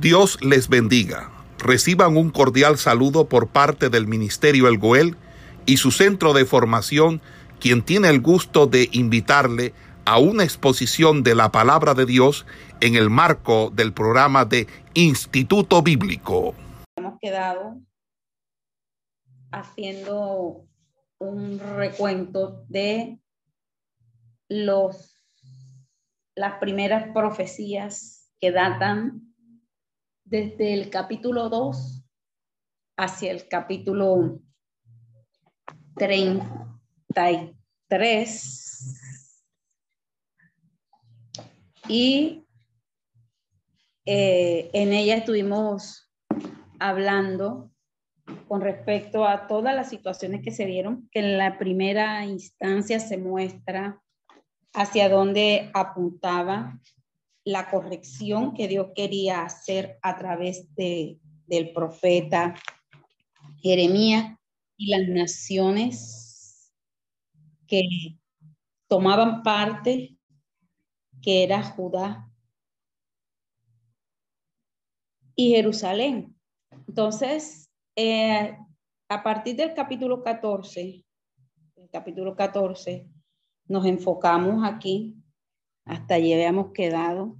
Dios les bendiga. Reciban un cordial saludo por parte del Ministerio El Goel y su centro de formación, quien tiene el gusto de invitarle a una exposición de la palabra de Dios en el marco del programa de Instituto Bíblico. Hemos quedado haciendo un recuento de los las primeras profecías que datan desde el capítulo 2 hacia el capítulo 33 y eh, en ella estuvimos hablando con respecto a todas las situaciones que se vieron, que en la primera instancia se muestra hacia dónde apuntaba la corrección que Dios quería hacer a través de, del profeta Jeremías y las naciones que tomaban parte, que era Judá y Jerusalén. Entonces, eh, a partir del capítulo 14, el capítulo 14, nos enfocamos aquí hasta allí habíamos quedado.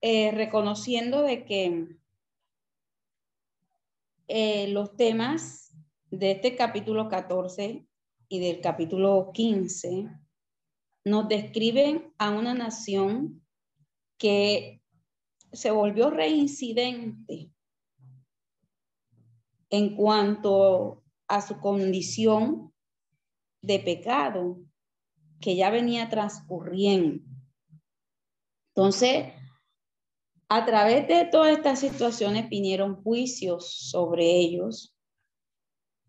Eh, reconociendo de que eh, los temas de este capítulo 14 y del capítulo 15 nos describen a una nación que se volvió reincidente en cuanto a su condición de pecado que ya venía transcurriendo. Entonces, a través de todas estas situaciones vinieron juicios sobre ellos,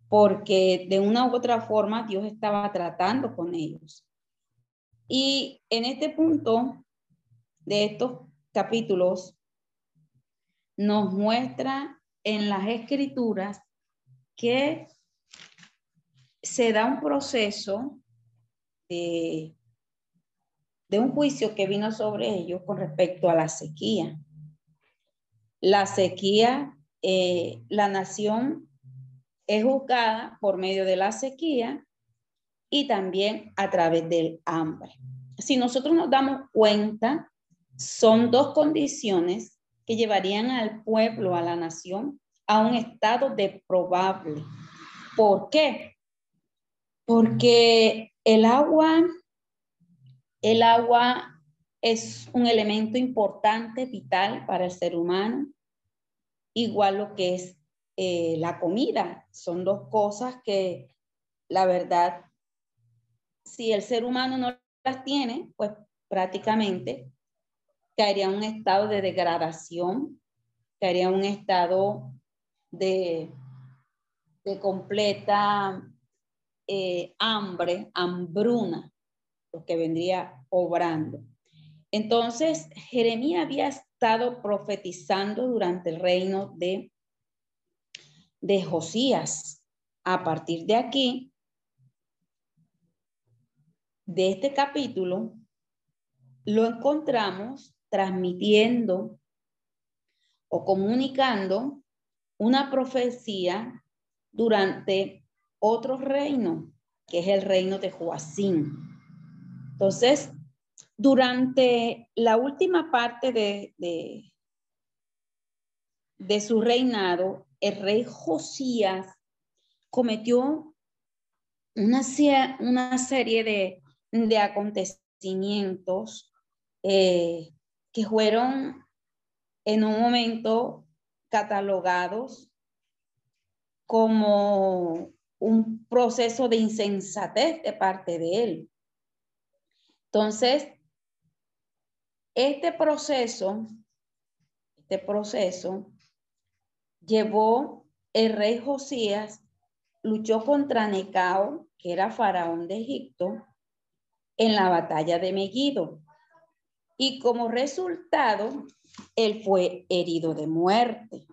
porque de una u otra forma Dios estaba tratando con ellos. Y en este punto de estos capítulos nos muestra en las escrituras que se da un proceso de, un juicio que vino sobre ellos con respecto a la sequía. La sequía, eh, la nación es juzgada por medio de la sequía y también a través del hambre. Si nosotros nos damos cuenta, son dos condiciones que llevarían al pueblo, a la nación, a un estado de probable. ¿Por qué? Porque el agua, el agua es un elemento importante, vital para el ser humano, igual lo que es eh, la comida. Son dos cosas que, la verdad, si el ser humano no las tiene, pues prácticamente caería en un estado de degradación, caería en un estado de, de completa eh, hambre, hambruna, lo que vendría obrando. Entonces, Jeremías había estado profetizando durante el reino de, de Josías. A partir de aquí, de este capítulo, lo encontramos transmitiendo o comunicando una profecía durante otro reino, que es el reino de Joacín. Entonces, durante la última parte de, de, su reinado, el rey Josías cometió una, una serie de, de acontecimientos eh, que fueron en un momento catalogados como un proceso de insensatez de parte de él. Entonces, este proceso, este proceso llevó el rey Josías, luchó contra Necao, que era faraón de Egipto, en la batalla de Megiddo. Y como resultado, él fue herido de muerte.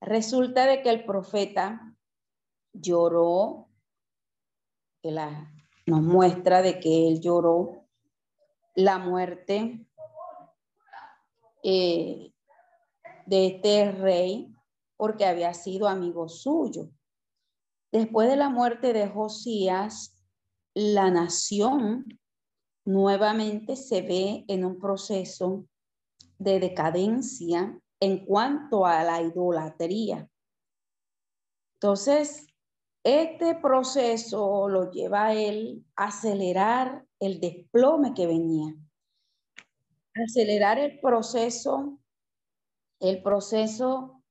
Resulta de que el profeta lloró, que la, nos muestra de que él lloró la muerte eh, de este rey porque había sido amigo suyo. Después de la muerte de Josías, la nación nuevamente se ve en un proceso de decadencia en cuanto a la idolatría. Entonces, este proceso lo lleva a él a acelerar el desplome que venía, acelerar el proceso, el proceso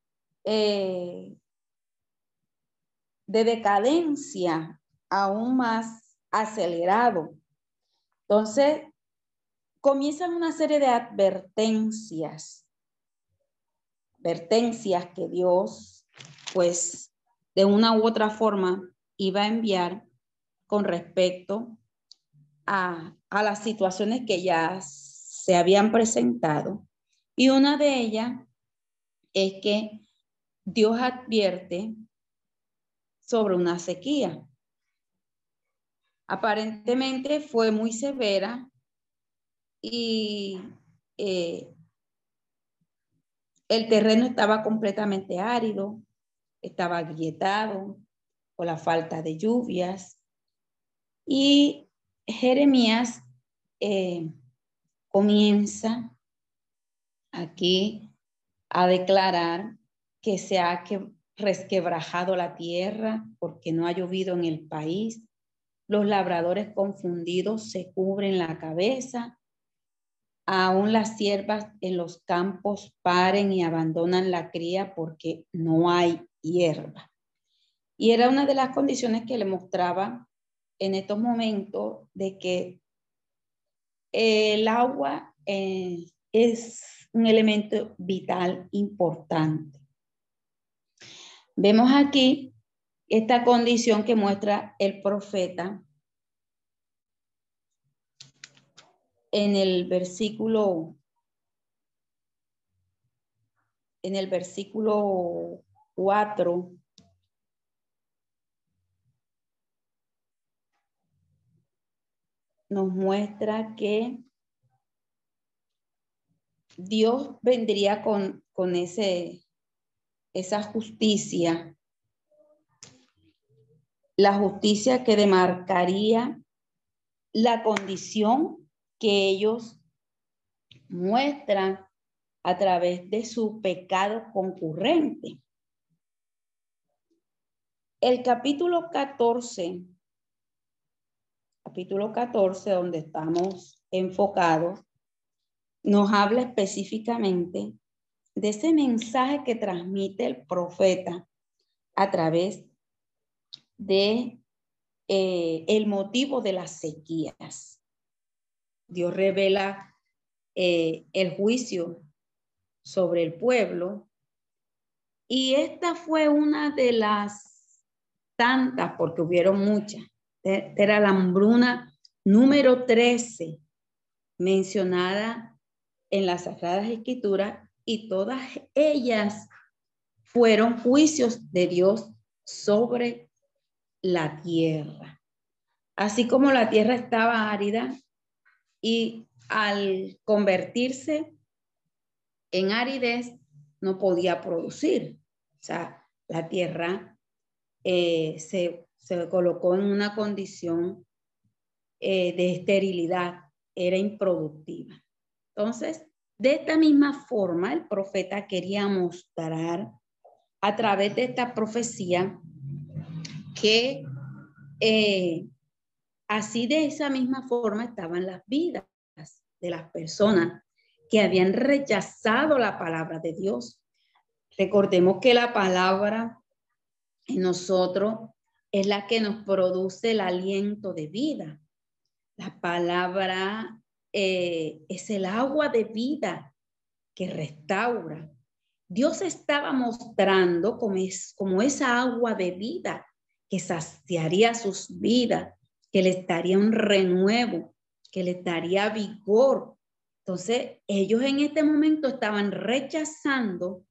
eh, de decadencia aún más acelerado. Entonces, comienzan una serie de advertencias, advertencias que Dios, pues, de una u otra forma iba a enviar con respecto a, a las situaciones que ya se habían presentado. Y una de ellas es que Dios advierte sobre una sequía. Aparentemente fue muy severa y eh, el terreno estaba completamente árido, estaba agrietado por la falta de lluvias y Jeremías eh, comienza aquí a declarar que se ha resquebrajado la tierra porque no ha llovido en el país. Los labradores confundidos se cubren la cabeza. Aún las siervas en los campos paren y abandonan la cría porque no hay hierba. Y era una de las condiciones que le mostraba en estos momentos de que el agua eh, es un elemento vital importante. Vemos aquí esta condición que muestra el profeta en el versículo en el versículo 4 nos muestra que Dios vendría con, con ese esa justicia, la justicia que demarcaría la condición que ellos muestran a través de su pecado concurrente. El capítulo 14, capítulo 14, donde estamos enfocados, nos habla específicamente de ese mensaje que transmite el profeta a través de eh, el motivo de las sequías. Dios revela eh, el juicio sobre el pueblo y esta fue una de las tantas, porque hubieron muchas. Era la hambruna número 13 mencionada en las Sagradas Escrituras y todas ellas fueron juicios de Dios sobre la tierra. Así como la tierra estaba árida y al convertirse en aridez no podía producir. O sea, la tierra eh, se, colocó en una condición eh, de esterilidad, era improductiva. Entonces, de esta misma forma, el profeta quería mostrar a través de esta profecía que eh, así de esa misma forma estaban las vidas de las personas que habían rechazado la palabra de Dios. Recordemos que la palabra en nosotros es la que nos produce el aliento de vida. La palabra eh, es el agua de vida que restaura. Dios estaba mostrando como, es, como esa agua de vida que saciaría sus vidas, que le daría un renuevo, que le daría vigor. Entonces, ellos en este momento estaban rechazando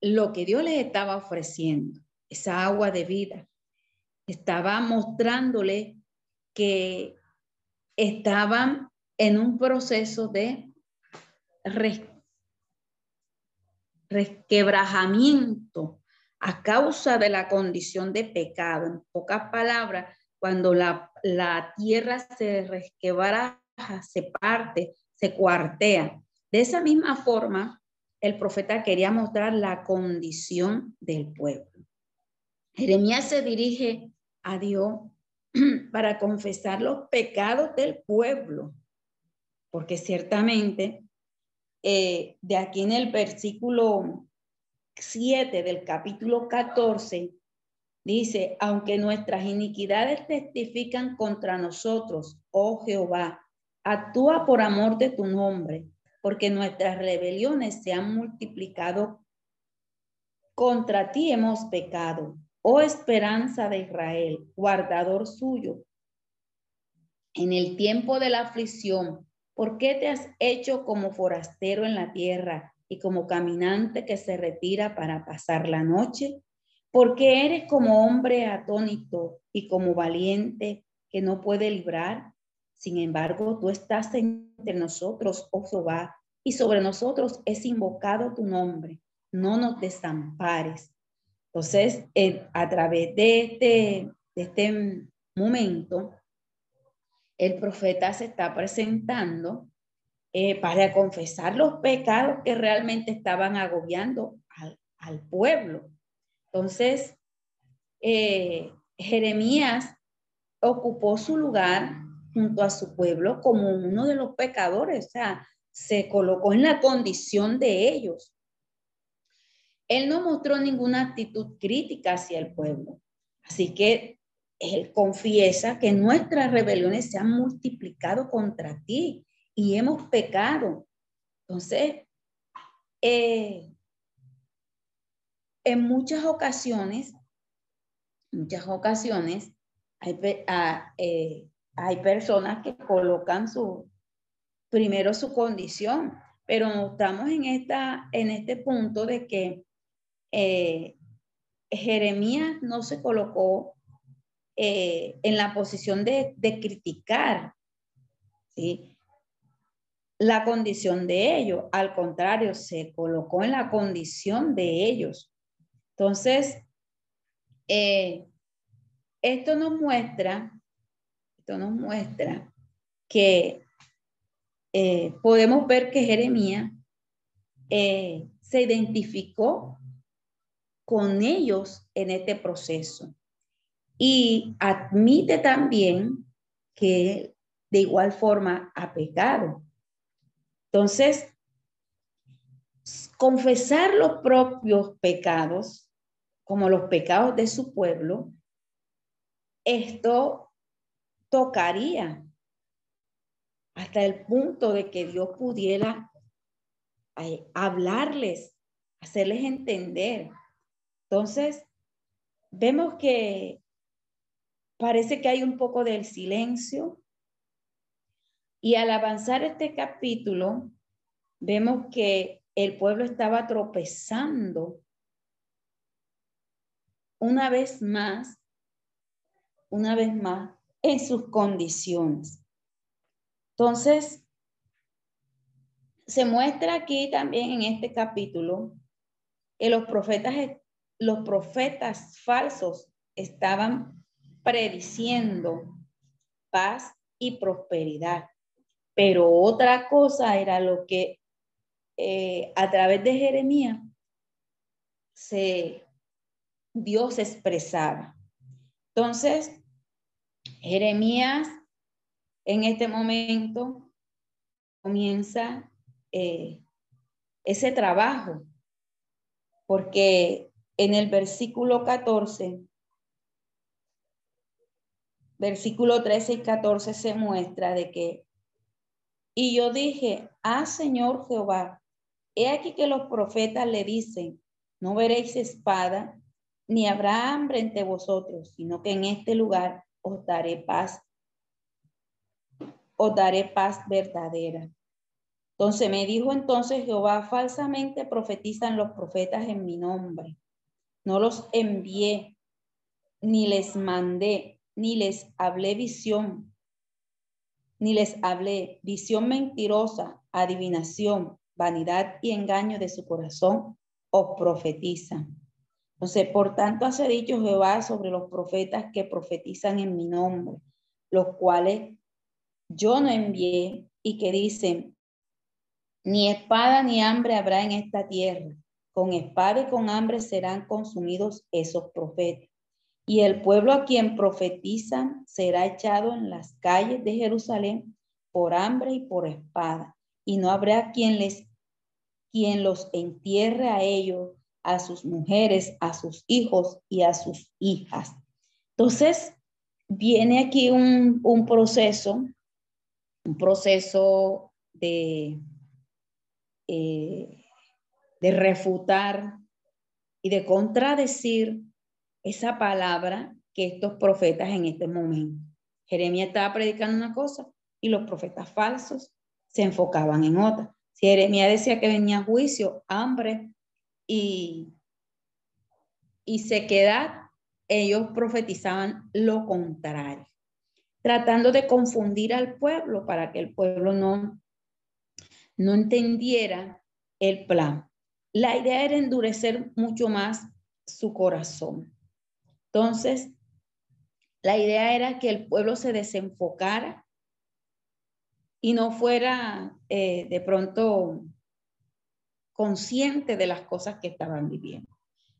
lo que Dios les estaba ofreciendo, esa agua de vida. Estaba mostrándole que estaban en un proceso de resquebrajamiento a causa de la condición de pecado. En pocas palabras, cuando la, la tierra se resquebraja, se parte, se cuartea. De esa misma forma, el profeta quería mostrar la condición del pueblo. Jeremías se dirige a Dios para confesar los pecados del pueblo, porque ciertamente eh, de aquí en el versículo 7 del capítulo 14, dice, aunque nuestras iniquidades testifican contra nosotros, oh Jehová, actúa por amor de tu nombre, porque nuestras rebeliones se han multiplicado. Contra ti hemos pecado, oh esperanza de Israel, guardador suyo. En el tiempo de la aflicción, ¿Por qué te has hecho como forastero en la tierra y como caminante que se retira para pasar la noche? Porque eres como hombre atónito y como valiente que no puede librar. Sin embargo, tú estás entre nosotros, oh Jehová, y sobre nosotros es invocado tu nombre. No nos desampares. Entonces, a través de este, de este momento, el profeta se está presentando eh, para confesar los pecados que realmente estaban agobiando al, pueblo. Entonces, eh, Jeremías ocupó su lugar junto a su pueblo como uno de los pecadores, o sea, se colocó en la condición de ellos. Él no mostró ninguna actitud crítica hacia el pueblo. Así que él confiesa que nuestras rebeliones se han multiplicado contra ti y hemos pecado. Entonces, eh, en muchas ocasiones, muchas ocasiones, hay, ah, eh, hay personas que colocan su, primero su condición, pero estamos en, esta, en este punto de que eh, Jeremías no se colocó eh, en la posición de, criticar la condición de ellos. Al contrario, se colocó en la condición de ellos. Entonces, eh, esto nos muestra, esto nos muestra que eh, podemos ver que Jeremías se identificó con ellos en este proceso y admite también que de igual forma ha pecado. Entonces, confesar los propios pecados, como los pecados de su pueblo, esto tocaría hasta el punto de que Dios pudiera eh, hablarles, hacerles entender. Entonces, vemos que parece que hay un poco del silencio. Y al avanzar este capítulo, vemos que el pueblo estaba tropezando una vez más, una vez más, en sus condiciones. Entonces, se muestra aquí también en este capítulo que los profetas, los profetas falsos estaban prediciendo paz y prosperidad. Pero otra cosa era lo que eh, a través de Jeremías se, Dios expresaba. Entonces, Jeremías en este momento comienza eh, ese trabajo, porque en el versículo 14 versículo 13 y 14 se muestra de que, y yo dije, ah Señor Jehová, he aquí que los profetas le dicen, no veréis espada, ni habrá hambre entre vosotros, sino que en este lugar os daré paz, os daré paz verdadera. Entonces me dijo entonces Jehová, falsamente profetizan los profetas en mi nombre. No los envié, ni les mandé, ni les hablé visión, ni les hablé visión mentirosa, adivinación, vanidad y engaño de su corazón os profetizan. Entonces, por tanto, hace dicho Jehová sobre los profetas que profetizan en mi nombre, los cuales yo no envié y que dicen, ni espada ni hambre habrá en esta tierra, con espada y con hambre serán consumidos esos profetas. Y el pueblo a quien profetizan será echado en las calles de Jerusalén por hambre y por espada, y no habrá quien les quien los entierre a ellos, a sus mujeres, a sus hijos y a sus hijas. Entonces, viene aquí un, un proceso, un proceso de, eh, de refutar y de contradecir esa palabra que estos profetas en este momento. Jeremías estaba predicando una cosa y los profetas falsos se enfocaban en otra. Si Jeremías decía que venía juicio, hambre y, y sequedad, ellos profetizaban lo contrario, tratando de confundir al pueblo para que el pueblo no, no entendiera el plan. La idea era endurecer mucho más su corazón. Entonces, la idea era que el pueblo se desenfocara y no fuera eh, de pronto consciente de las cosas que estaban viviendo.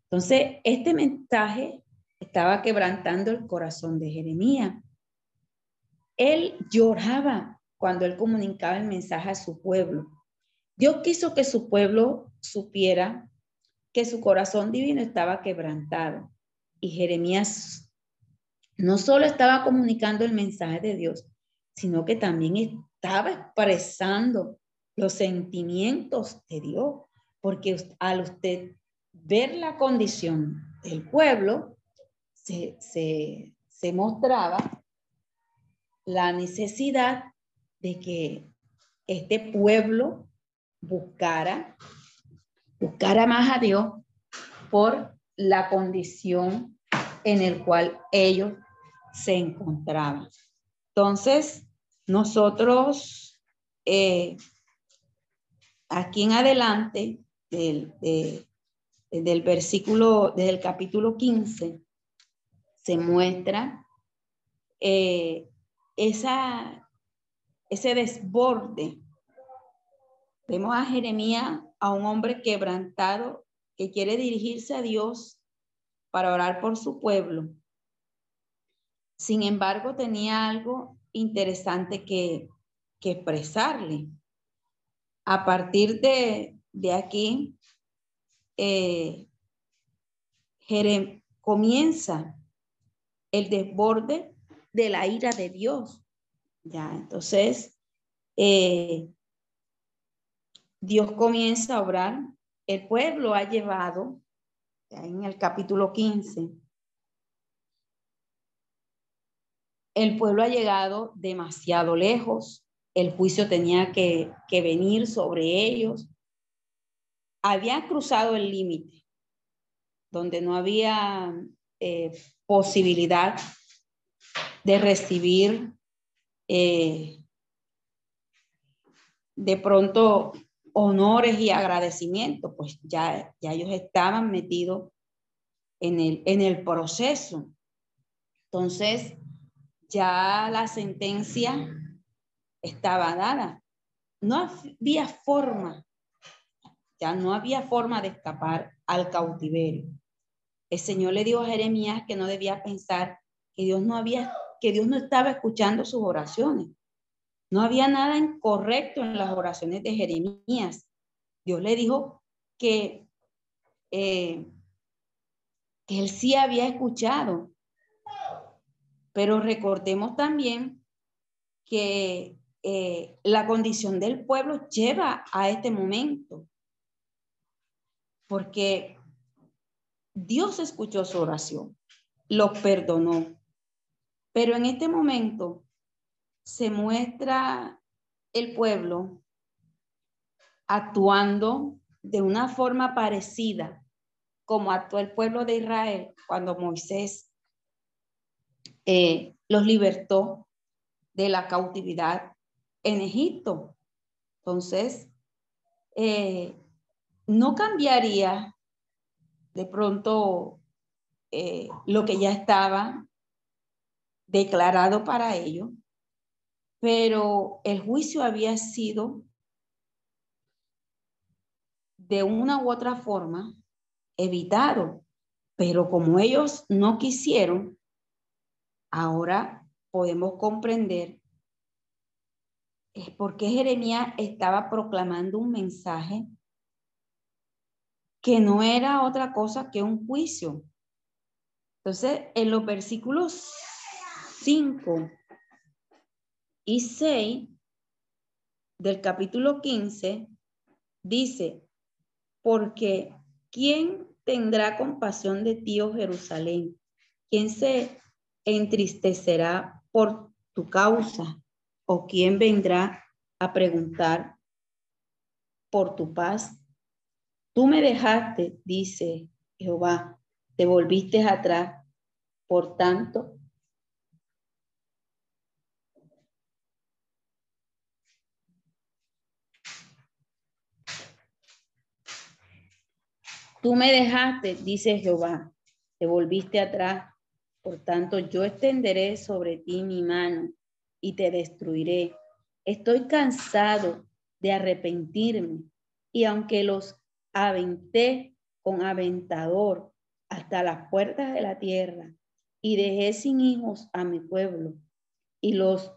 Entonces, este mensaje estaba quebrantando el corazón de Jeremías. Él lloraba cuando él comunicaba el mensaje a su pueblo. Dios quiso que su pueblo supiera que su corazón divino estaba quebrantado. Y Jeremías no solo estaba comunicando el mensaje de Dios, sino que también estaba expresando los sentimientos de Dios, porque al usted ver la condición del pueblo, se, se mostraba la necesidad de que este pueblo buscara, buscara más a Dios por la condición en el cual ellos se encontraban. Entonces, nosotros, eh, aquí en adelante, del, del versículo, del capítulo 15, se muestra eh, esa, ese desborde. Vemos a Jeremías, a un hombre quebrantado que quiere dirigirse a Dios para orar por su pueblo. Sin embargo, tenía algo interesante que, expresarle. A partir de, aquí, eh, comienza el desborde de la ira de Dios. Ya, entonces, eh, Dios comienza a obrar. El pueblo ha llevado, en el capítulo 15, el pueblo ha llegado demasiado lejos, el juicio tenía que, venir sobre ellos, había cruzado el límite, donde no había eh, posibilidad de recibir eh, de pronto honores y agradecimientos, pues ya, ya ellos estaban metidos en el, en el proceso. Entonces, ya la sentencia estaba dada. No había forma, ya no había forma de escapar al cautiverio. El Señor le dijo a Jeremías que no debía pensar que Dios no había, que Dios no estaba escuchando sus oraciones. No había nada incorrecto en las oraciones de Jeremías. Dios le dijo que, eh, que él sí había escuchado, pero recordemos también que eh, la condición del pueblo lleva a este momento, porque Dios escuchó su oración, lo perdonó, pero en este momento se muestra el pueblo actuando de una forma parecida como actuó el pueblo de Israel cuando Moisés eh, los libertó de la cautividad en Egipto. Entonces, eh, no cambiaría de pronto eh, lo que ya estaba declarado para ello, pero el juicio había sido de una u otra forma evitado, pero como ellos no quisieron, ahora podemos comprender es porque Jeremías estaba proclamando un mensaje que no era otra cosa que un juicio. Entonces, en los versículos 5 y 6 del capítulo 15, dice, porque ¿quién tendrá compasión de ti, oh Jerusalén? ¿Quién se entristecerá por tu causa? ¿O quién vendrá a preguntar por tu paz? Tú me dejaste, dice Jehová, te volviste atrás. Por tanto, Tú me dejaste, dice Jehová, te volviste atrás. Por tanto, yo extenderé sobre ti mi mano y te destruiré. Estoy cansado de arrepentirme y aunque los aventé con aventador hasta las puertas de la tierra y dejé sin hijos a mi pueblo y los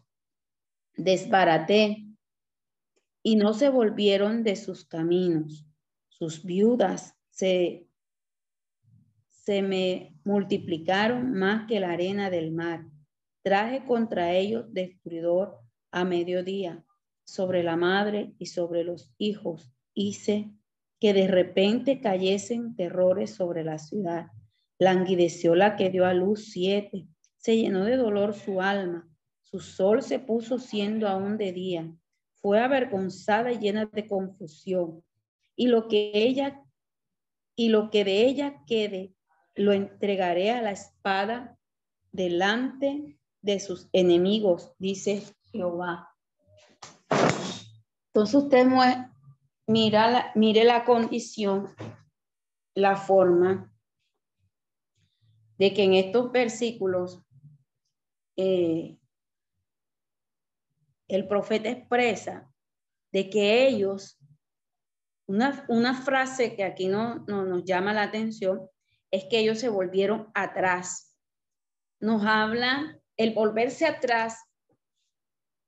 desbaraté y no se volvieron de sus caminos. Sus viudas se, se me multiplicaron más que la arena del mar. Traje contra ellos destruidor a mediodía sobre la madre y sobre los hijos. Hice que de repente cayesen terrores sobre la ciudad. Languideció la que dio a luz siete. Se llenó de dolor su alma. Su sol se puso siendo aún de día. Fue avergonzada y llena de confusión. Y lo que ella y lo que de ella quede lo entregaré a la espada delante de sus enemigos, dice Jehová. Entonces usted mira la, mire la condición, la forma de que en estos versículos eh, el profeta expresa de que ellos, una, una frase que aquí no, no nos llama la atención, es que ellos se volvieron atrás. Nos habla el volverse atrás,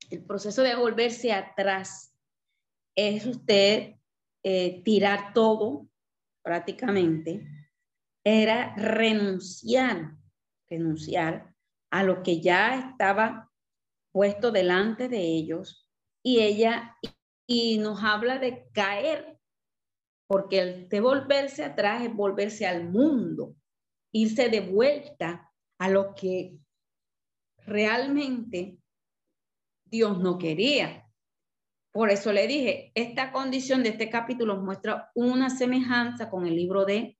el proceso de volverse atrás es usted eh, tirar todo prácticamente, era renunciar, renunciar a lo que ya estaba puesto delante de ellos y ella y nos habla de caer, porque el de volverse atrás es volverse al mundo, irse de vuelta a lo que realmente Dios no quería. Por eso le dije, esta condición de este capítulo muestra una semejanza con el libro de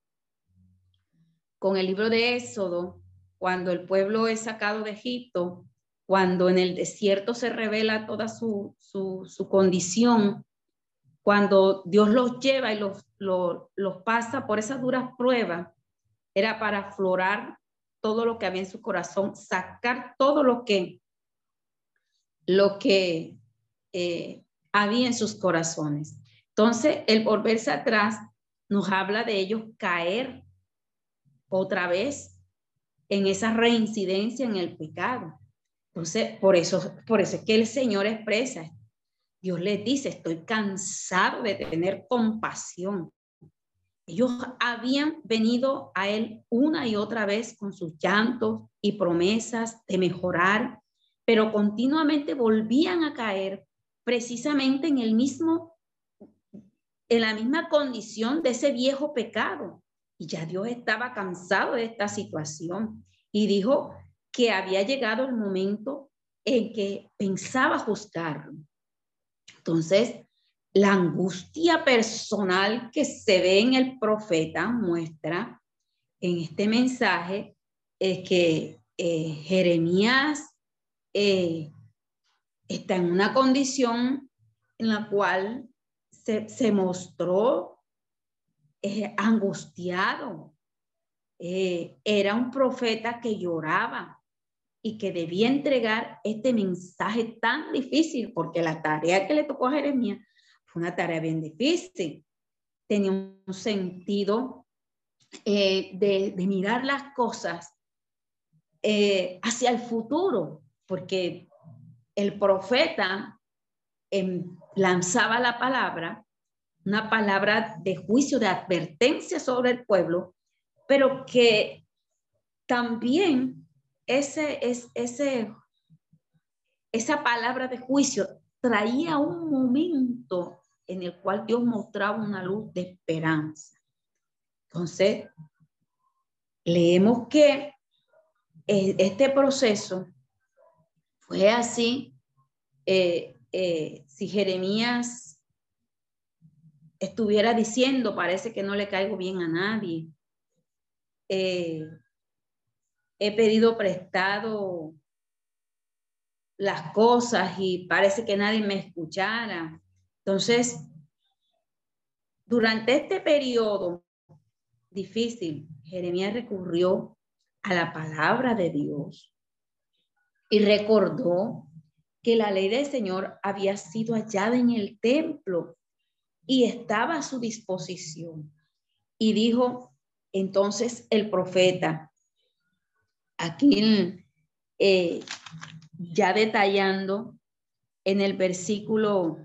con el libro de Éxodo, cuando el pueblo es sacado de Egipto, cuando en el desierto se revela toda su, su, condición, cuando Dios los lleva y los, los, pasa por esas duras pruebas, era para aflorar todo lo que había en su corazón, sacar todo lo que, lo que eh, había en sus corazones. Entonces, el volverse atrás nos habla de ellos caer otra vez en esa reincidencia en el pecado. Entonces, por eso, por eso es que el Señor expresa, Dios les dice, estoy cansado de tener compasión. Ellos habían venido a Él una y otra vez con sus llantos y promesas de mejorar, pero continuamente volvían a caer precisamente en el mismo, en la misma condición de ese viejo pecado. Y ya Dios estaba cansado de esta situación y dijo que había llegado el momento en que pensaba juzgarlo. Entonces, la angustia personal que se ve en el profeta muestra en este mensaje es que eh, Jeremías eh, está en una condición en la cual se, mostró eh, angustiado. Eh, era un profeta que lloraba y que debía entregar este mensaje tan difícil, porque la tarea que le tocó a Jeremías fue una tarea bien difícil. Tenía un sentido eh, de, mirar las cosas hacia el futuro, porque el profeta em, lanzaba la palabra, una palabra de juicio, de advertencia sobre el pueblo, pero que también ese, esa palabra de juicio traía un momento en el cual Dios mostraba una luz de esperanza. Entonces, leemos que eh, este proceso fue así eh, eh, si Jeremías estuviera diciendo, parece que no le caigo bien a nadie. Eh, he pedido prestado las cosas y parece que nadie me escuchara. Entonces, durante este periodo difícil, Jeremías recurrió a la palabra de Dios y recordó que la ley del Señor había sido hallada en el templo y estaba a su disposición. Y dijo entonces el profeta, aquí eh, ya detallando en el versículo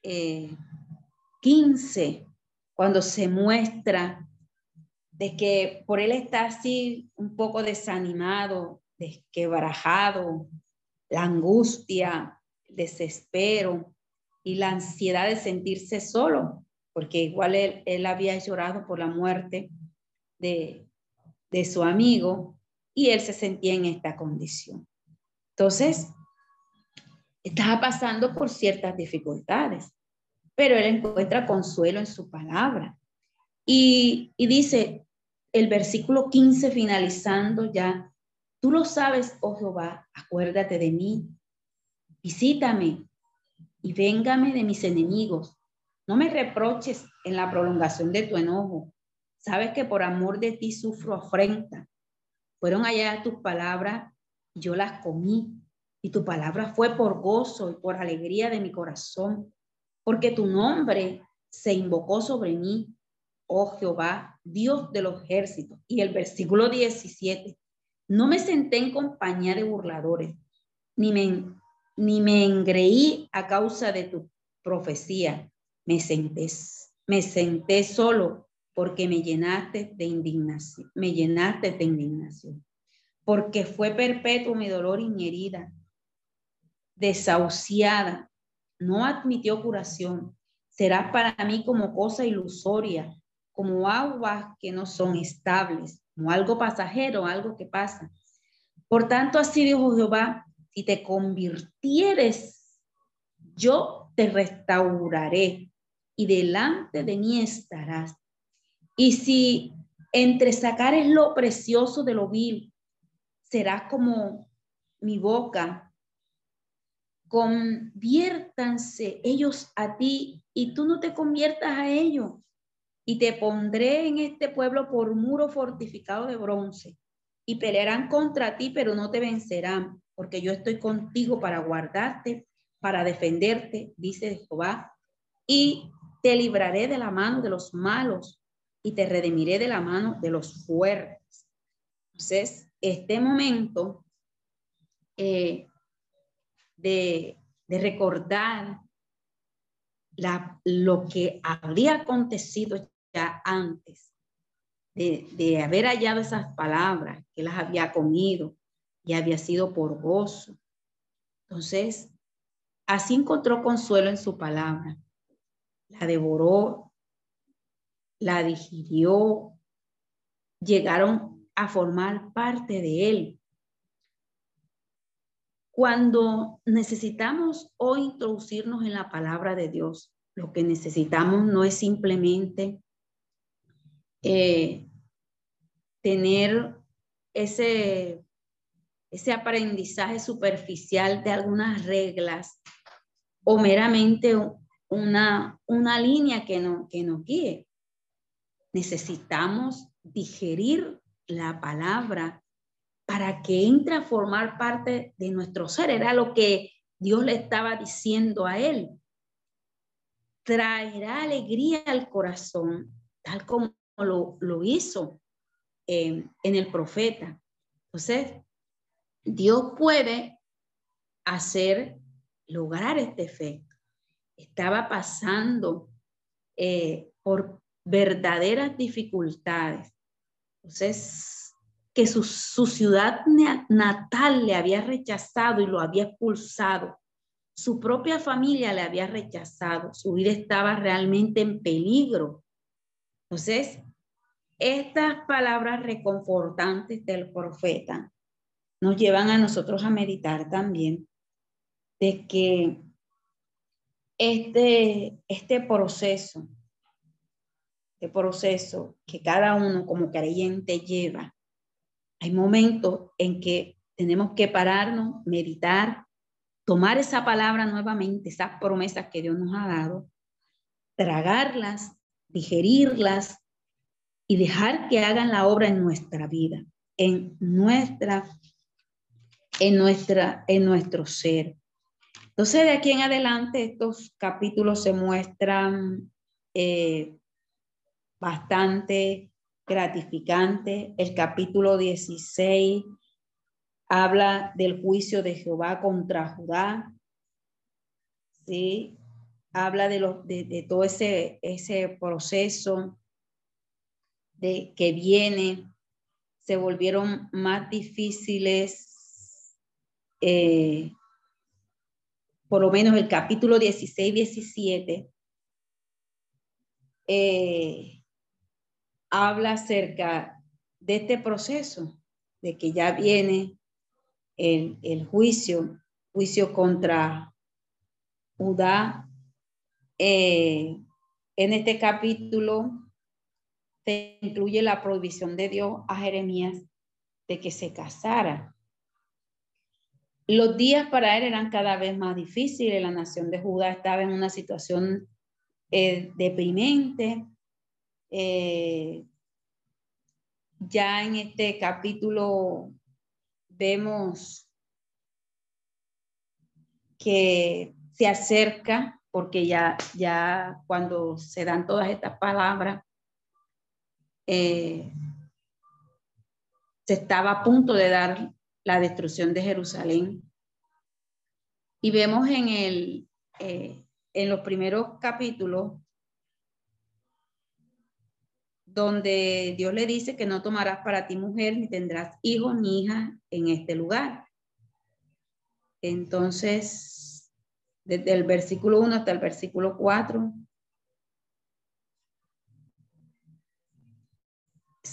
15, eh, cuando se muestra de que por él está así un poco desanimado, desquebrajado, la angustia, el desespero y la ansiedad de sentirse solo, porque igual él, había llorado por la muerte de, de su amigo y él se sentía en esta condición. Entonces, estaba pasando por ciertas dificultades, pero él encuentra consuelo en su palabra. Y, y dice el versículo 15 finalizando ya, Tú lo sabes, oh Jehová, acuérdate de mí, visítame y véngame de mis enemigos. No me reproches en la prolongación de tu enojo. Sabes que por amor de ti sufro afrenta. Fueron allá tus palabras y yo las comí. Y tu palabra fue por gozo y por alegría de mi corazón, porque tu nombre se invocó sobre mí, oh Jehová, Dios de los ejércitos. Y el versículo 17, no me senté en compañía de burladores, ni me, ni me engreí a causa de tu profecía. Me senté, me senté solo porque me llenaste de indignación, me llenaste de indignación. Porque fue perpetuo mi dolor y mi herida, desahuciada, no admitió curación. Será para mí como cosa ilusoria, como aguas que no son estables como algo pasajero, algo que pasa. Por tanto, así dijo Jehová, si te convirtieres, yo te restauraré y delante de mí estarás. Y si entre sacares lo precioso de lo vil, serás como mi boca. Conviértanse ellos a ti y tú no te conviertas a ellos y te pondré en este pueblo por muro fortificado de bronce, y pelearán contra ti, pero no te vencerán, porque yo estoy contigo para guardarte, para defenderte, dice Jehová, y te libraré de la mano de los malos, y te redimiré de la mano de los fuertes. Entonces, este momento eh, de, de recordar la, lo que había acontecido ya antes de, haber hallado esas palabras, que las había comido y había sido por gozo. Entonces, así encontró consuelo en su palabra. La devoró, la digirió, llegaron a formar parte de él. Cuando necesitamos hoy introducirnos en la palabra de Dios, lo que necesitamos no es simplemente eh, tener ese, ese aprendizaje superficial de algunas reglas o meramente una, una línea que, no, que nos guíe. Necesitamos digerir la palabra para que entre a formar parte de nuestro ser. Era lo que Dios le estaba diciendo a él. Traerá alegría al corazón, tal como lo, hizo eh, en el profeta. Entonces, Dios puede hacer, lograr este efecto. Estaba pasando eh, por verdaderas dificultades. Entonces, que su, su ciudad natal le había rechazado y lo había expulsado. Su propia familia le había rechazado. Su vida estaba realmente en peligro. Entonces, estas palabras reconfortantes del profeta nos llevan a nosotros a meditar también de que este, este proceso, este proceso que cada uno como creyente lleva, hay momentos en que tenemos que pararnos, meditar, tomar esa palabra nuevamente, esas promesas que Dios nos ha dado, tragarlas, digerirlas y dejar que hagan la obra en nuestra vida, en nuestra en, nuestra, en nuestro ser. Entonces, de aquí en adelante, estos capítulos se muestran eh, bastante gratificantes. El capítulo 16 habla del juicio de Jehová contra Judá. ¿sí? Habla de, lo, de, de todo ese, ese proceso de, que viene. Se volvieron más difíciles eh, por lo menos el capítulo 16, 17, eh, habla acerca de este proceso, de que ya viene el, el juicio, juicio contra Judá. Eh, en este capítulo se incluye la prohibición de Dios a Jeremías de que se casara los días para él eran cada vez más difíciles. La nación de Judá estaba en una situación eh, deprimente. Eh, ya en este capítulo vemos que se acerca, porque ya, ya cuando se dan todas estas palabras, eh, se estaba a punto de dar la destrucción de Jerusalén. Y vemos en, el, eh, en los primeros capítulos donde Dios le dice que no tomarás para ti mujer, ni tendrás hijos ni hijas en este lugar. Entonces, desde el versículo 1 hasta el versículo 4,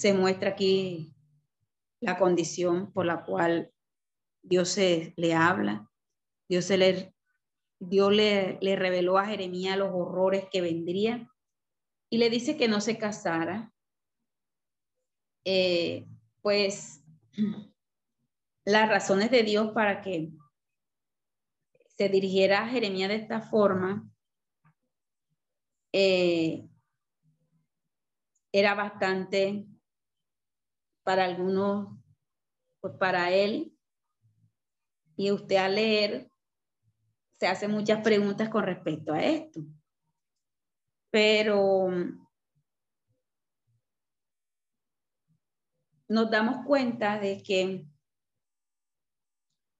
se muestra aquí la condición por la cual Dios se, le habla. Dios, le reveló a Jeremías los horrores que vendrían y le dice que no se casara. Eh, pues las razones de Dios para que se dirigiera a Jeremías de esta forma eh, era bastante para algunos, pues para él, y usted al leer se hace muchas preguntas con respecto a esto. Pero nos damos cuenta de que,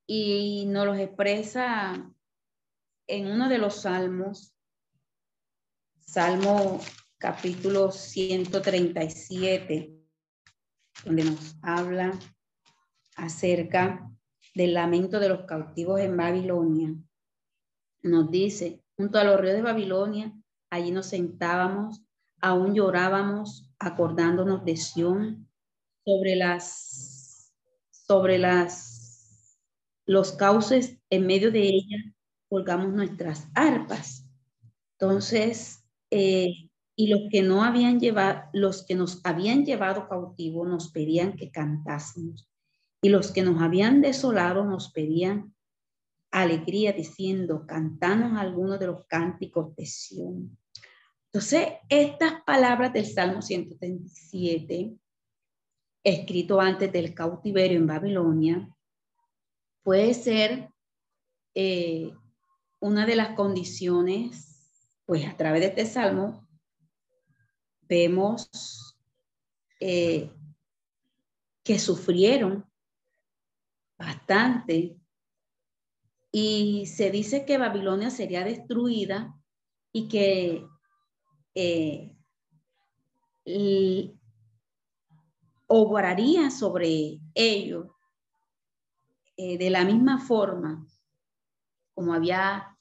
y nos lo expresa en uno de los salmos, Salmo capítulo 137, donde nos habla acerca del lamento de los cautivos en Babilonia. Nos dice, junto a los ríos de Babilonia, allí nos sentábamos, aún llorábamos, acordándonos de Sión, sobre las, sobre las, los cauces en medio de ella, colgamos nuestras arpas. Entonces, eh, y los que no habían llevado, los que nos habían llevado cautivo nos pedían que cantásemos y los que nos habían desolado nos pedían alegría diciendo, cantanos algunos de los cánticos de Sión. Entonces, estas palabras del Salmo 137, escrito antes del cautiverio en Babilonia, puede ser eh, una de las condiciones, pues a través de este salmo, vemos eh, que sufrieron bastante y se dice que Babilonia sería destruida y que eh, obraría sobre ellos eh, de la misma forma como había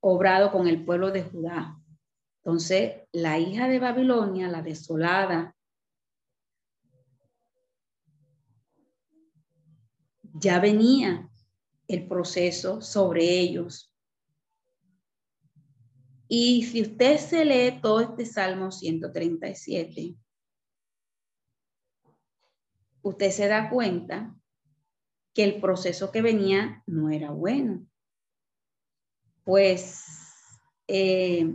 obrado con el pueblo de Judá. Entonces, la hija de Babilonia, la desolada, ya venía el proceso sobre ellos. Y si usted se lee todo este Salmo 137, usted se da cuenta que el proceso que venía no era bueno. Pues eh,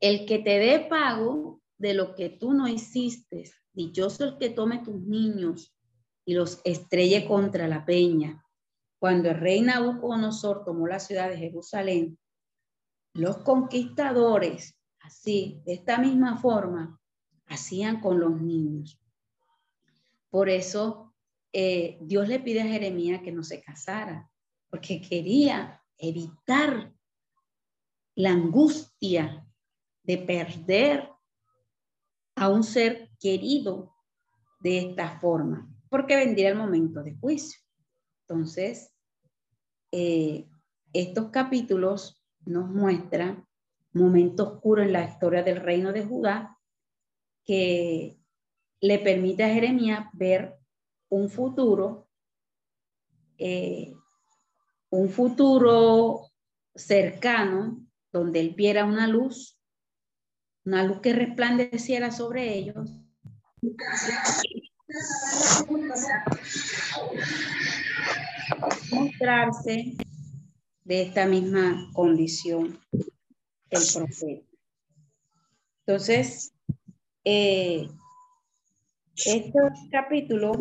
el que te dé pago de lo que tú no hiciste, dichoso el que tome tus niños y los estrelle contra la peña cuando el rey Nabucodonosor tomó la ciudad de Jerusalén, los conquistadores, así, de esta misma forma, hacían con los niños. Por eso eh, Dios le pide a Jeremías que no se casara, porque quería evitar la angustia de perder a un ser querido de esta forma, porque vendría el momento de juicio. Entonces, eh, estos capítulos nos muestran momento oscuro en la historia del reino de Judá que le permite a Jeremías ver un futuro, eh, un futuro cercano donde él viera una luz, una luz que resplandeciera sobre ellos mostrarse de esta misma condición el profeta. Entonces, eh, estos capítulos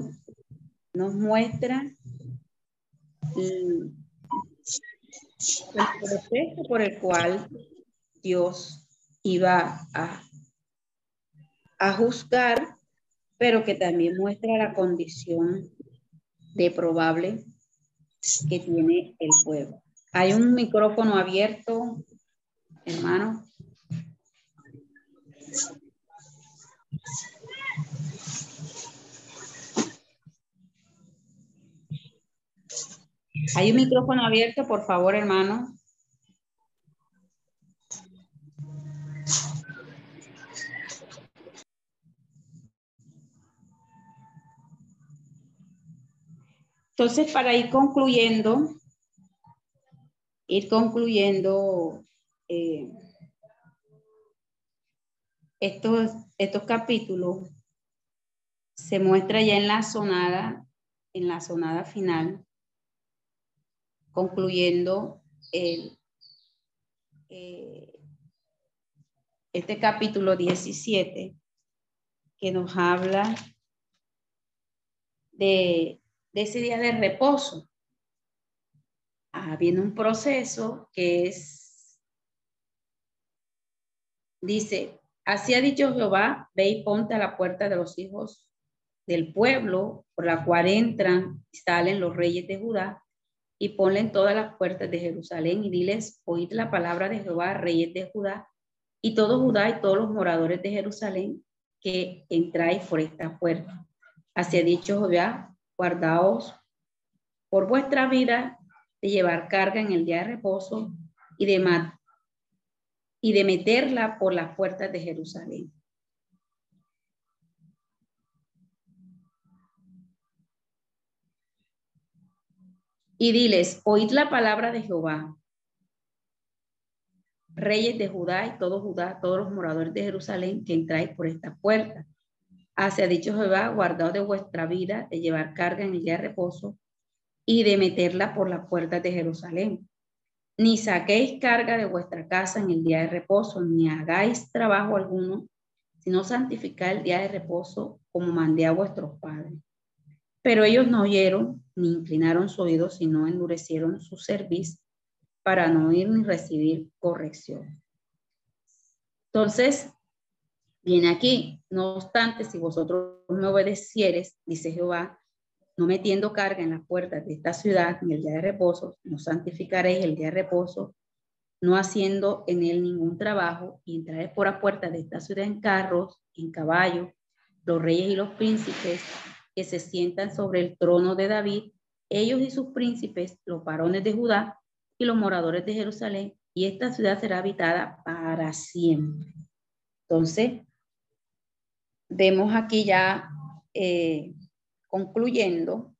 nos muestran el, proceso por el cual Dios iba a, a juzgar, pero que también muestra la condición de probable que tiene el pueblo. Hay un micrófono abierto, hermano. Hay un micrófono abierto, por favor, hermano. Entonces, para ir concluyendo, ir concluyendo eh, estos, estos capítulos, se muestra ya en la sonada, en la sonada final, concluyendo el, eh, este capítulo 17, que nos habla de de ese día de reposo. Ah, viene un proceso que es, dice, así ha dicho Jehová, ve y ponte a la puerta de los hijos del pueblo, por la cual entran y salen los reyes de Judá, y ponle en todas las puertas de Jerusalén y diles, oíd la palabra de Jehová, reyes de Judá, y todo Judá y todos los moradores de Jerusalén, que entráis por esta puerta. Así ha dicho Jehová, guardaos por vuestra vida de llevar carga en el día de reposo y de, y de meterla por las puertas de Jerusalén. Y diles, oíd la palabra de Jehová, reyes de Judá y todo Judá, todos los moradores de Jerusalén que entráis por esta puerta Hacia dicho Jehová, guardado de vuestra vida, de llevar carga en el día de reposo y de meterla por las puertas de Jerusalén. Ni saquéis carga de vuestra casa en el día de reposo, ni hagáis trabajo alguno, sino santificar el día de reposo como mandé a vuestros padres. Pero ellos no oyeron ni inclinaron su oído, sino endurecieron su cerviz para no oír ni recibir corrección. Entonces, viene aquí, no obstante, si vosotros me obedecieres, dice Jehová, no metiendo carga en las puertas de esta ciudad ni el día de reposo, no santificaréis el día de reposo, no haciendo en él ningún trabajo, y entraréis por la puerta de esta ciudad en carros, en caballos, los reyes y los príncipes que se sientan sobre el trono de David, ellos y sus príncipes, los varones de Judá y los moradores de Jerusalén, y esta ciudad será habitada para siempre. Entonces, vemos aquí ya eh, concluyendo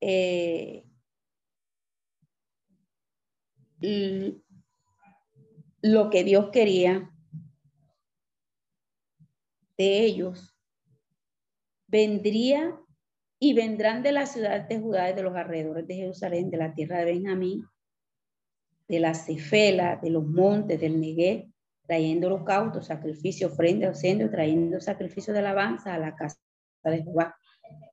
eh, lo que Dios quería de ellos vendría y vendrán de la ciudad de Judá y de los alrededores de Jerusalén, de la tierra de Benjamín, de la Cefela, de los montes, del Negué, trayendo holocaustos, sacrificio, ofrenda, ofrenda, trayendo sacrificio de alabanza a la casa de Jehová.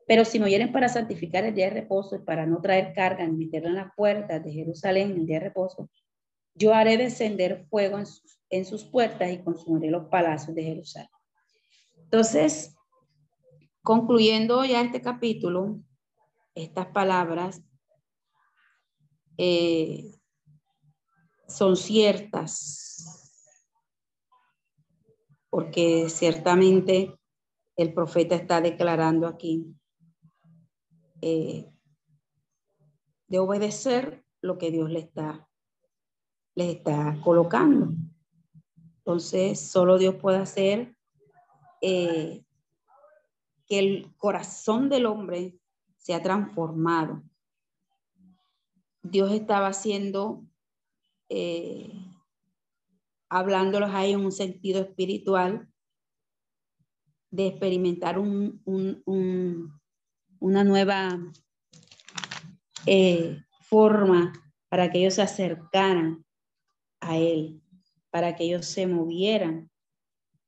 Pero si me oyeren para santificar el día de reposo y para no traer carga ni meterla en las puertas de Jerusalén el día de reposo, yo haré descender fuego en sus, en sus puertas y consumiré los palacios de Jerusalén. Entonces, concluyendo ya este capítulo, estas palabras eh, son ciertas, porque ciertamente el profeta está declarando aquí eh, de obedecer lo que Dios le está, le está colocando. Entonces, solo Dios puede hacer eh, que el corazón del hombre sea transformado. Dios estaba haciendo eh, hablándolos ahí en un sentido espiritual, de experimentar un, una nueva eh, forma para que ellos se acercaran a Él, para que ellos se movieran,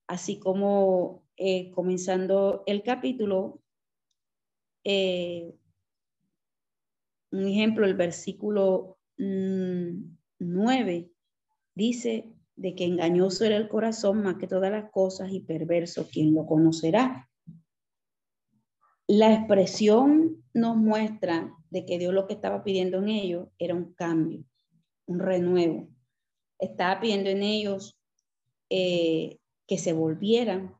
así como eh, comenzando el capítulo, eh, un ejemplo, el versículo mm, 9 dice de que engañoso era el corazón más que todas las cosas y perverso, ¿quién lo conocerá? La expresión nos muestra de que Dios lo que estaba pidiendo en ellos era un cambio, un renuevo. Estaba pidiendo en ellos eh, que se volvieran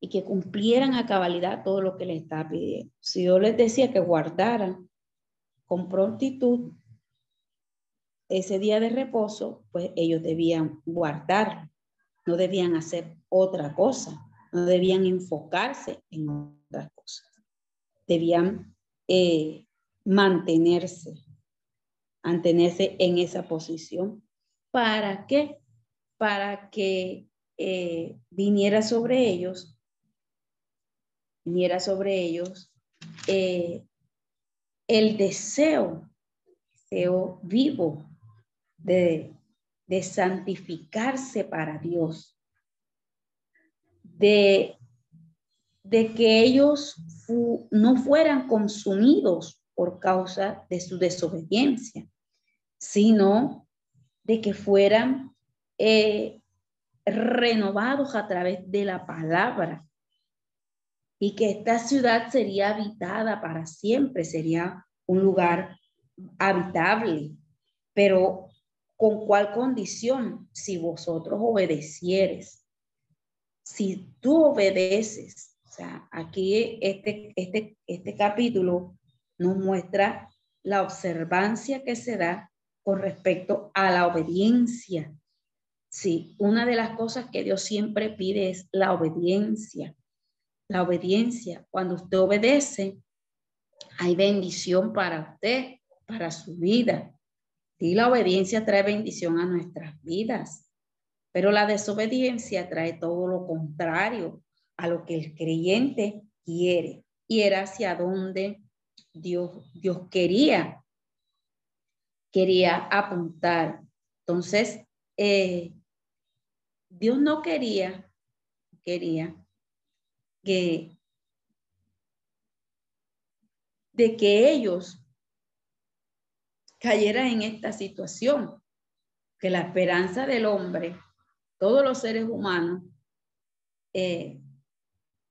y que cumplieran a cabalidad todo lo que les estaba pidiendo. Si Dios les decía que guardaran con prontitud ese día de reposo, pues ellos debían guardar, no debían hacer otra cosa, no debían enfocarse en otras cosas, debían eh, mantenerse, mantenerse en esa posición. ¿Para qué? Para que eh, viniera sobre ellos, viniera sobre ellos eh, el deseo, deseo vivo de, santificarse para Dios, de, de que ellos no fueran consumidos por causa de su desobediencia, sino de que fueran eh, renovados a través de la palabra. Y que esta ciudad sería habitada para siempre, sería un lugar habitable, pero ¿Con cuál condición? Si vosotros obedecieres. Si tú obedeces. O sea, aquí este, este, este capítulo nos muestra la observancia que se da con respecto a la obediencia. Sí, una de las cosas que Dios siempre pide es la obediencia. La obediencia. Cuando usted obedece, hay bendición para usted, para su vida. Y la obediencia trae bendición a nuestras vidas, pero la desobediencia trae todo lo contrario a lo que el creyente quiere y era hacia dónde Dios, Dios quería, quería apuntar. Entonces, eh, Dios no quería, quería que de que ellos cayeran en esta situación, que la esperanza del hombre, todos los seres humanos, eh,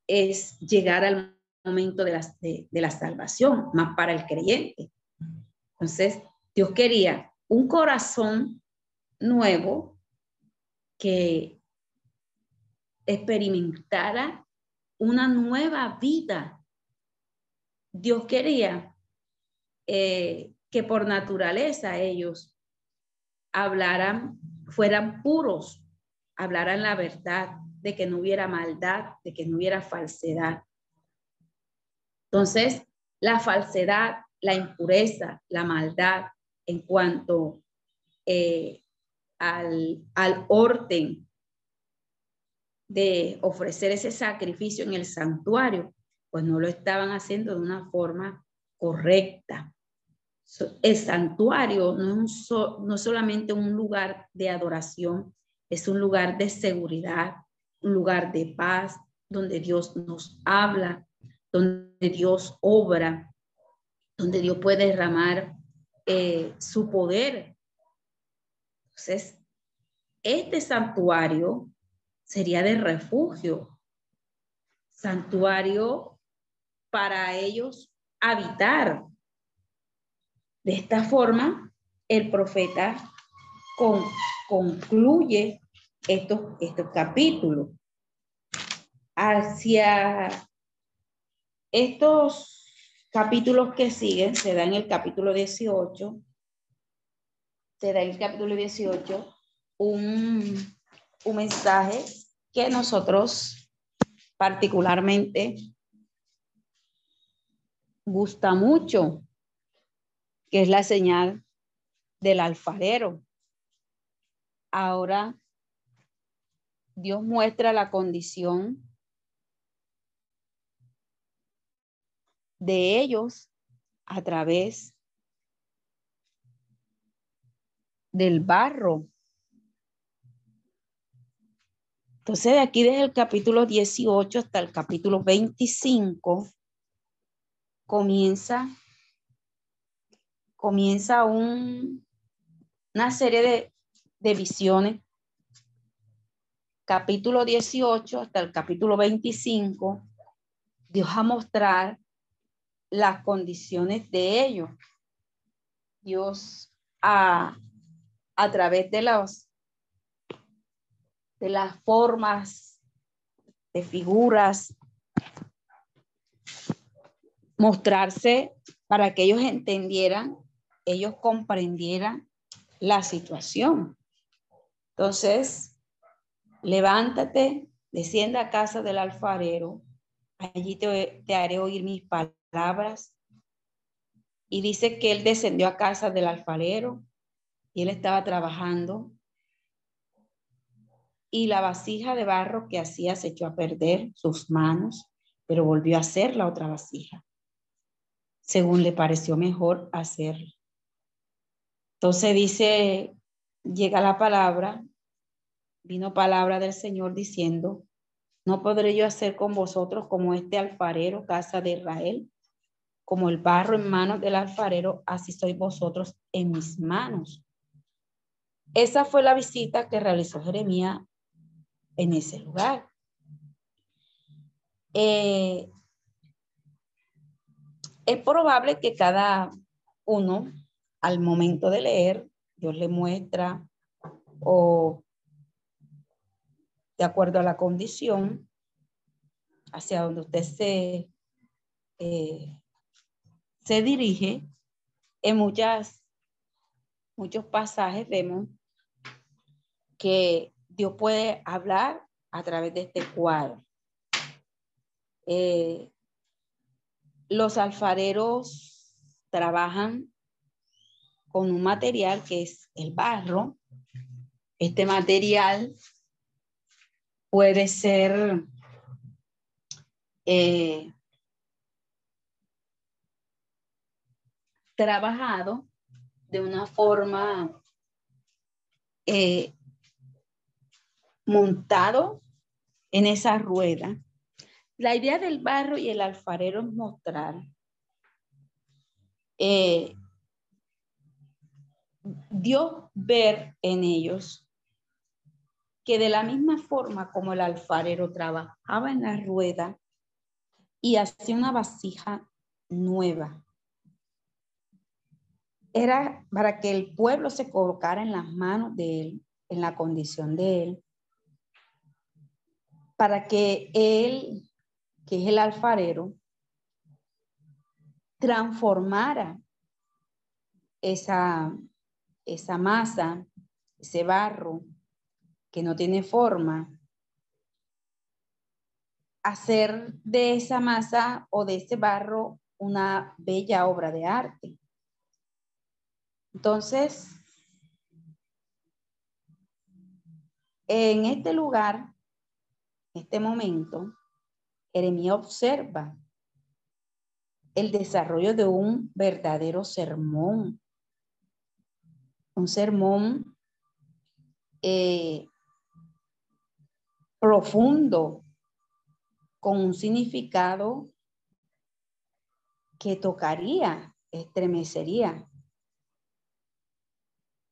es llegar al momento de la, de, la salvación, más para el creyente. Entonces, Dios quería un corazón nuevo que experimentara una nueva vida. Dios quería eh, que por naturaleza ellos hablaran, fueran puros, hablaran la verdad, de que no hubiera maldad, de que no hubiera falsedad. Entonces, la falsedad, la impureza, la maldad en cuanto eh, al, al orden de ofrecer ese sacrificio en el santuario, pues no lo estaban haciendo de una forma correcta. El santuario no es no solamente un lugar de adoración, es un lugar de seguridad, un lugar de paz, donde Dios nos habla, donde Dios obra, donde Dios puede derramar eh, su poder. Entonces, este santuario sería de refugio, santuario para ellos habitar. De esta forma, el profeta concluye estos, capítulos. Hacia estos capítulos que siguen, se da en el capítulo 18, se da en el capítulo 18 un, un mensaje que nosotros particularmente gusta mucho, que es la señal del alfarero. Ahora Dios muestra la condición de ellos a través del barro Entonces, de aquí desde el capítulo 18 hasta el capítulo 25, comienza, comienza un, una serie de, de visiones. Capítulo 18 hasta el capítulo 25, Dios va a mostrar las condiciones de ellos. Dios a, a través de de las formas, de figuras, mostrarse para que ellos entendieran, ellos comprendieran la situación. Entonces, levántate, descienda a casa del alfarero, allí te, haré oír mis palabras. Y dice que él descendió a casa del alfarero y él estaba trabajando y la vasija de barro que hacía se echó a perder sus manos, pero volvió a hacer la otra vasija, según le pareció mejor hacerlo. Entonces dice, llega la palabra, vino palabra del Señor diciendo, no podré yo hacer con vosotros como este alfarero, casa de Israel, como el barro en manos del alfarero, así sois vosotros en mis manos. Esa fue la visita que realizó Jeremías en ese lugar. Eh, es probable que cada uno, al momento de leer, Dios le muestra o de acuerdo a la condición hacia donde usted se, eh, se dirige, en muchas, muchos pasajes vemos que Dios puede hablar a través de este cuadro. Eh, los alfareros trabajan con un material que es el barro. Este material puede ser eh, trabajado de una forma eh, montado en esa rueda. La idea del barro y el alfarero es mostrar eh, Dios ver en ellos que de la misma forma como el alfarero trabajaba en la rueda y hacía una vasija nueva, era para que el pueblo se colocara en las manos de él, en la condición de él, para que él, que es el alfarero, transformara esa, esa masa, ese barro que no tiene forma, hacer de esa masa o de ese barro una bella obra de arte. Entonces, en este lugar, en este momento, Jeremías observa el desarrollo de un verdadero sermón, un sermón eh, profundo, con un significado que tocaría, estremecería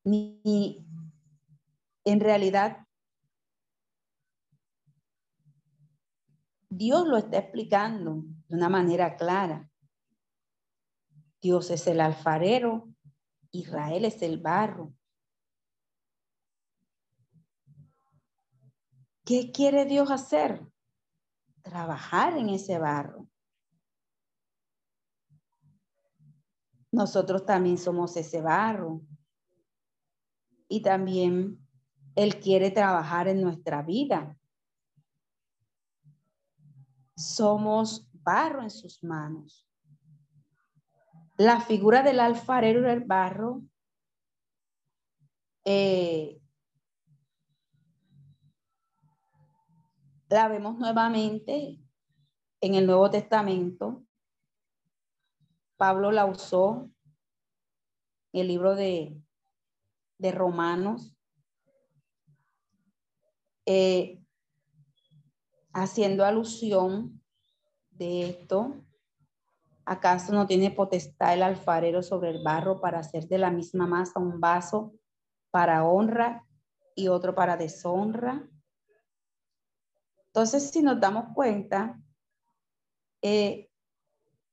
ni en realidad Dios lo está explicando de una manera clara. Dios es el alfarero, Israel es el barro. ¿Qué quiere Dios hacer? Trabajar en ese barro. Nosotros también somos ese barro y también Él quiere trabajar en nuestra vida. Somos barro en sus manos. La figura del alfarero del barro eh, la vemos nuevamente en el Nuevo Testamento. Pablo la usó en el libro de de Romanos, eh, haciendo alusión de esto. ¿Acaso no tiene potestad el alfarero sobre el barro para hacer de la misma masa un vaso para honra y otro para deshonra? Entonces, si nos damos cuenta, eh,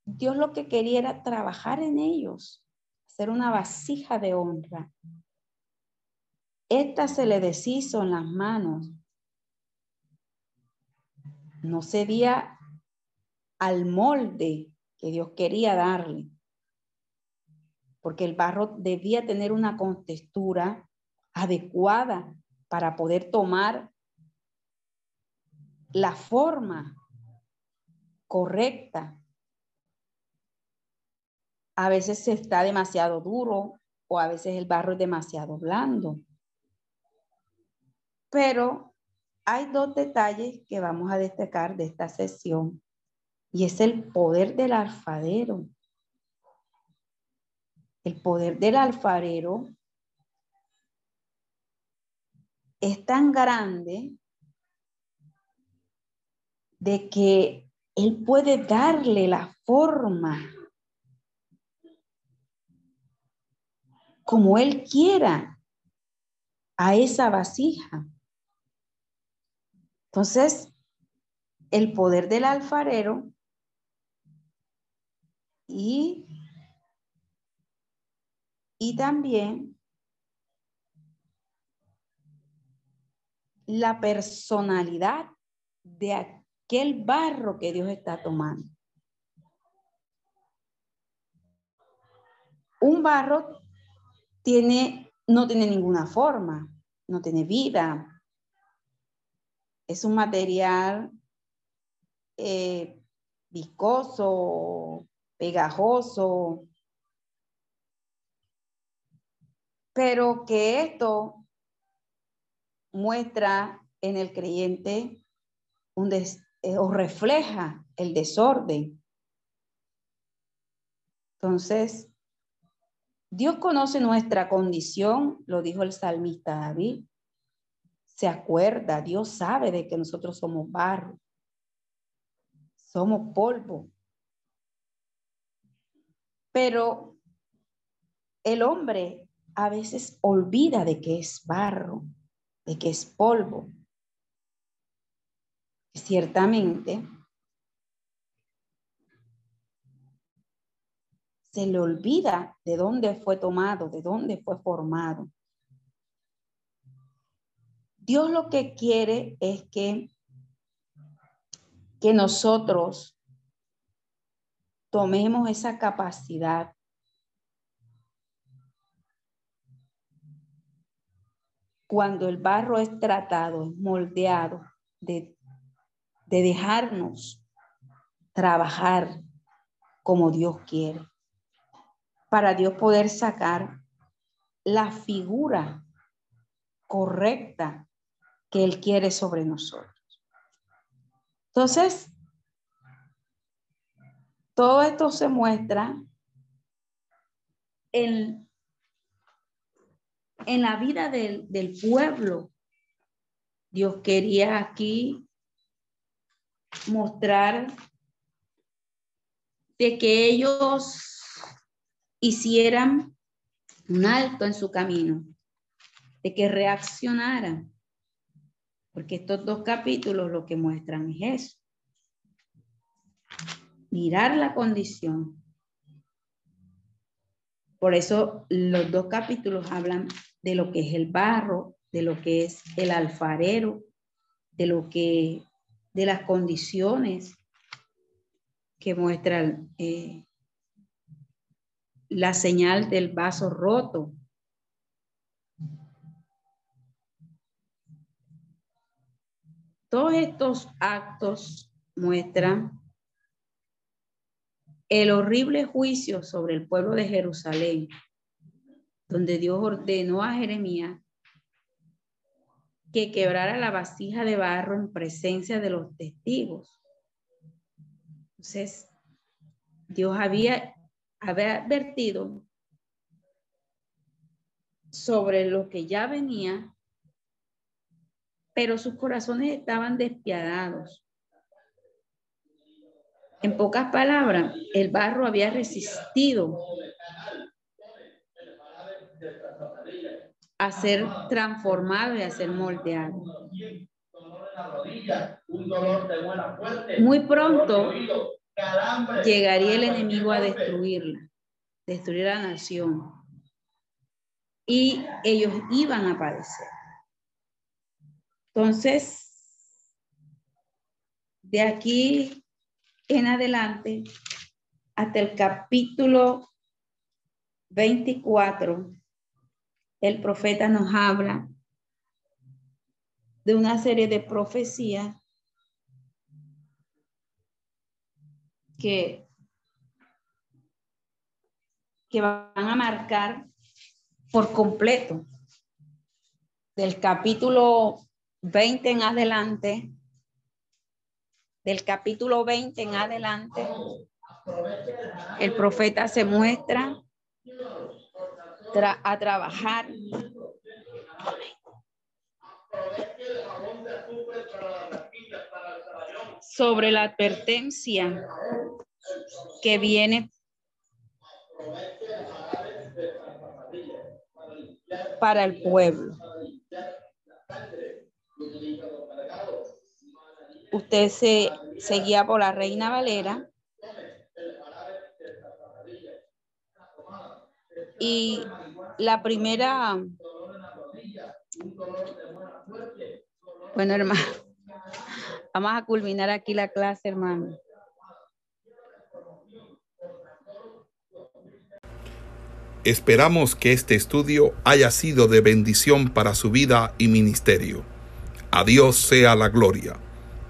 Dios lo que quería era trabajar en ellos, hacer una vasija de honra. Esta se le deshizo en las manos. No cedía al molde que Dios quería darle. Porque el barro debía tener una contextura adecuada para poder tomar la forma correcta. A veces está demasiado duro o a veces el barro es demasiado blando. Pero hay dos detalles que vamos a destacar de esta sesión y es el poder del alfarero. El poder del alfarero es tan grande de que él puede darle la forma como él quiera a esa vasija. Entonces, el poder del alfarero y, y también la personalidad de aquel barro que Dios está tomando. Un barro tiene, no tiene ninguna forma, no tiene vida, es un material eh, viscoso, pegajoso, pero que esto muestra en el creyente un eh, o refleja el desorden. Entonces, Dios conoce nuestra condición, lo dijo el salmista David. Se acuerda, Dios sabe de que nosotros somos barro, somos polvo. Pero el hombre a veces olvida de que es barro, de que es polvo. Ciertamente, se le olvida de dónde fue tomado, de dónde fue formado. Dios lo que quiere es que, que nosotros tomemos esa capacidad cuando el barro es tratado, es moldeado, de, de dejarnos trabajar como Dios quiere para Dios poder sacar la figura correcta que Él quiere sobre nosotros. Entonces, todo esto se muestra en, en la vida del, del pueblo. Dios quería aquí mostrar de que ellos hicieran un alto en su camino, de que reaccionaran, porque estos dos capítulos lo que muestran es eso, mirar la condición. Por eso los dos capítulos hablan de lo que es el barro, de lo que es el alfarero, de lo que, de las condiciones que muestran eh, la señal del vaso roto. Todos estos actos muestran el horrible juicio sobre el pueblo de Jerusalén, donde Dios ordenó a Jeremías que quebrara la vasija de barro en presencia de los testigos. Entonces, Dios había había advertido sobre lo que ya venía, pero sus corazones estaban despiadados. En pocas palabras, el barro había resistido a ser transformado y a ser moldeado. Muy pronto llegaría el enemigo a destruirla, destruir la nación. Y ellos iban a padecer. Entonces, de aquí en adelante, hasta el capítulo 24, el profeta nos habla de una serie de profecías que, que van a marcar por completo del capítulo 20 en adelante, del capítulo 20 en adelante, el profeta se muestra a trabajar sobre la advertencia que viene para el pueblo. Usted se, seguía por la Reina Valera y la primera, bueno hermano, Vamos a culminar aquí la clase, hermano. Esperamos que este estudio haya sido de bendición para su vida y ministerio. A Dios sea la gloria.